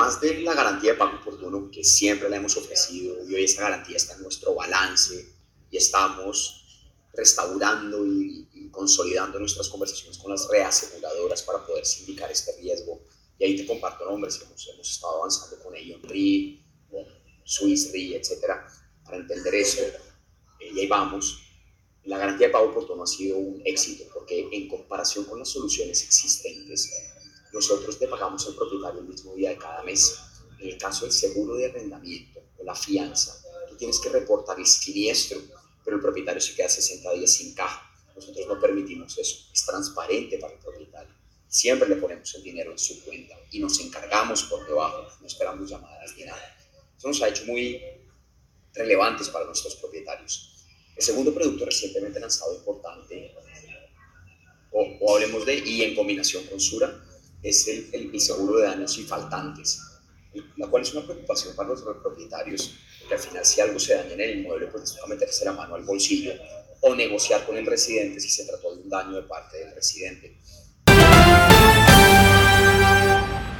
además de la garantía de pago oportuno que siempre la hemos ofrecido y hoy esa garantía está en nuestro balance y estamos restaurando y, consolidando nuestras conversaciones con las reaseguradoras para poder sindicar este riesgo. Y ahí te comparto nombres, hemos, hemos estado avanzando con ellos, RI, con Swiss RI, etcétera, para entender eso. Eh, y ahí vamos. La garantía de pago oportuno ha sido un éxito porque en comparación con las soluciones existentes, nosotros te pagamos al propietario el mismo día de cada mes. En el caso del seguro de arrendamiento o la fianza, tú tienes que reportar el siniestro, pero el propietario se queda 60 días sin caja. Nosotros no permitimos eso. Es transparente para el propietario. Siempre le ponemos el dinero en su cuenta y nos encargamos por debajo. No esperamos llamadas ni nada. Eso nos ha hecho muy relevantes para nuestros propietarios. El segundo producto recientemente lanzado importante, o, o hablemos de, y en combinación con Sura, es el, el, seguro de daños y faltantes, la cual es una preocupación para los propietarios, porque al final si algo se daña en el inmueble, pues a meterse la mano al bolsillo o negociar con el residente si se trató de un daño de parte del residente.